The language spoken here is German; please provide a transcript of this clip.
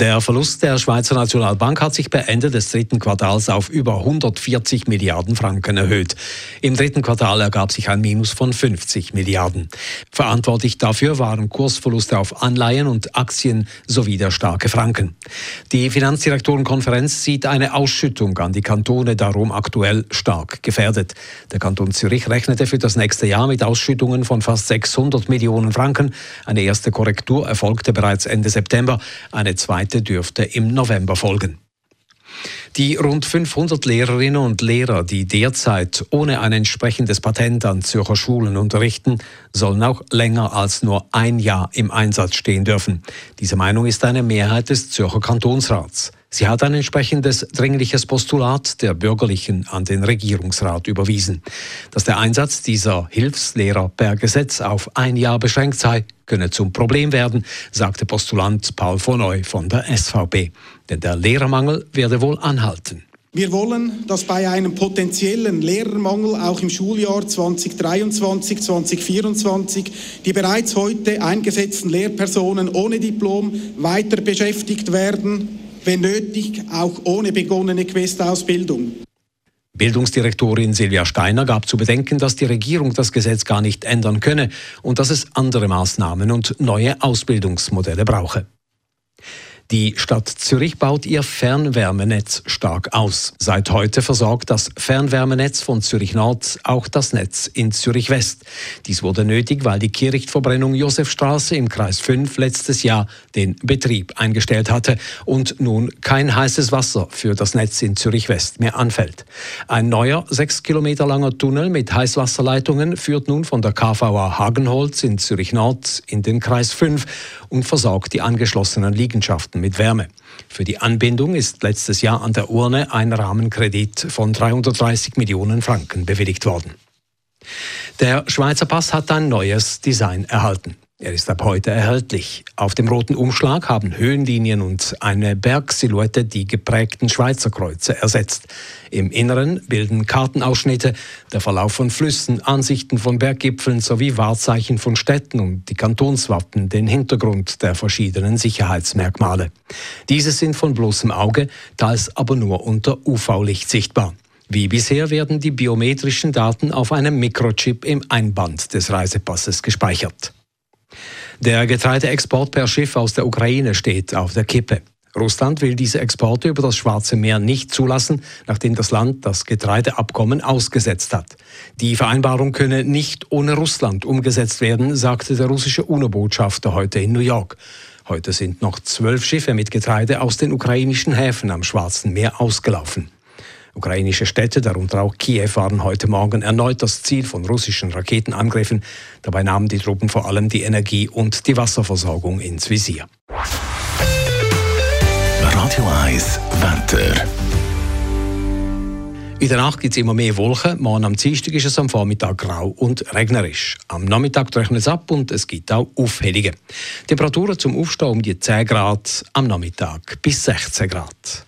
Der Verlust der Schweizer Nationalbank hat sich bei Ende des dritten Quartals auf über 140 Milliarden Franken erhöht. Im dritten Quartal ergab sich ein Minus von 50 Milliarden. Verantwortlich dafür waren Kursverluste auf Anleihen und Aktien sowie der starke Franken. Die Finanzdirektorenkonferenz sieht eine Ausschüttung an die Kantone darum aktuell stark gefährdet. Der Kanton Zürich rechnete für das nächste Jahr mit Ausschüttungen von fast 600 Millionen Franken. Eine erste Korrektur erfolgte bereits Ende September. Eine zweite dürfte im November folgen. Die rund 500 Lehrerinnen und Lehrer, die derzeit ohne ein entsprechendes Patent an Zürcher Schulen unterrichten, sollen auch länger als nur ein Jahr im Einsatz stehen dürfen. Diese Meinung ist eine Mehrheit des Zürcher Kantonsrats. Sie hat ein entsprechendes dringliches Postulat der Bürgerlichen an den Regierungsrat überwiesen. Dass der Einsatz dieser Hilfslehrer per Gesetz auf ein Jahr beschränkt sei, könne zum Problem werden, sagte Postulant Paul von Neu von der SVP. Denn der Lehrermangel werde wohl anhalten. Wir wollen, dass bei einem potenziellen Lehrermangel auch im Schuljahr 2023-2024 die bereits heute eingesetzten Lehrpersonen ohne Diplom weiter beschäftigt werden, wenn nötig auch ohne begonnene Questausbildung. Bildungsdirektorin Silvia Steiner gab zu bedenken, dass die Regierung das Gesetz gar nicht ändern könne und dass es andere Maßnahmen und neue Ausbildungsmodelle brauche. Die Stadt Zürich baut ihr Fernwärmenetz stark aus. Seit heute versorgt das Fernwärmenetz von Zürich Nord auch das Netz in Zürich West. Dies wurde nötig, weil die Kirchverbrennung Josefstraße im Kreis 5 letztes Jahr den Betrieb eingestellt hatte und nun kein heißes Wasser für das Netz in Zürich West mehr anfällt. Ein neuer sechs Kilometer langer Tunnel mit Heißwasserleitungen führt nun von der KVA Hagenholz in Zürich Nord in den Kreis 5 und versorgt die angeschlossenen Liegenschaften Produkten mit Wärme. Für die Anbindung ist letztes Jahr an der Urne ein Rahmenkredit von 330 Millionen Franken bewilligt worden. Der Schweizer Pass hat ein neues Design erhalten. Er ist ab heute erhältlich. Auf dem roten Umschlag haben Höhenlinien und eine Bergsilhouette die geprägten Schweizer Kreuze ersetzt. Im Inneren bilden Kartenausschnitte, der Verlauf von Flüssen, Ansichten von Berggipfeln sowie Wahrzeichen von Städten und die Kantonswappen den Hintergrund der verschiedenen Sicherheitsmerkmale. Diese sind von bloßem Auge, teils aber nur unter UV-Licht sichtbar. Wie bisher werden die biometrischen Daten auf einem Mikrochip im Einband des Reisepasses gespeichert. Der Getreideexport per Schiff aus der Ukraine steht auf der Kippe. Russland will diese Exporte über das Schwarze Meer nicht zulassen, nachdem das Land das Getreideabkommen ausgesetzt hat. Die Vereinbarung könne nicht ohne Russland umgesetzt werden, sagte der russische UNO-Botschafter heute in New York. Heute sind noch zwölf Schiffe mit Getreide aus den ukrainischen Häfen am Schwarzen Meer ausgelaufen. Ukrainische Städte, darunter auch Kiew, waren heute Morgen erneut das Ziel von russischen Raketenangriffen. Dabei nahmen die Truppen vor allem die Energie- und die Wasserversorgung ins Visier. Radio 1 Wetter. In der Nacht gibt es immer mehr Wolken. Morgen am Dienstag ist es am Vormittag grau und regnerisch. Am Nachmittag trocknet es ab und es gibt auch Aufhellungen. Temperaturen zum Aufstehen um die 10 Grad, am Nachmittag bis 16 Grad.